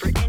venture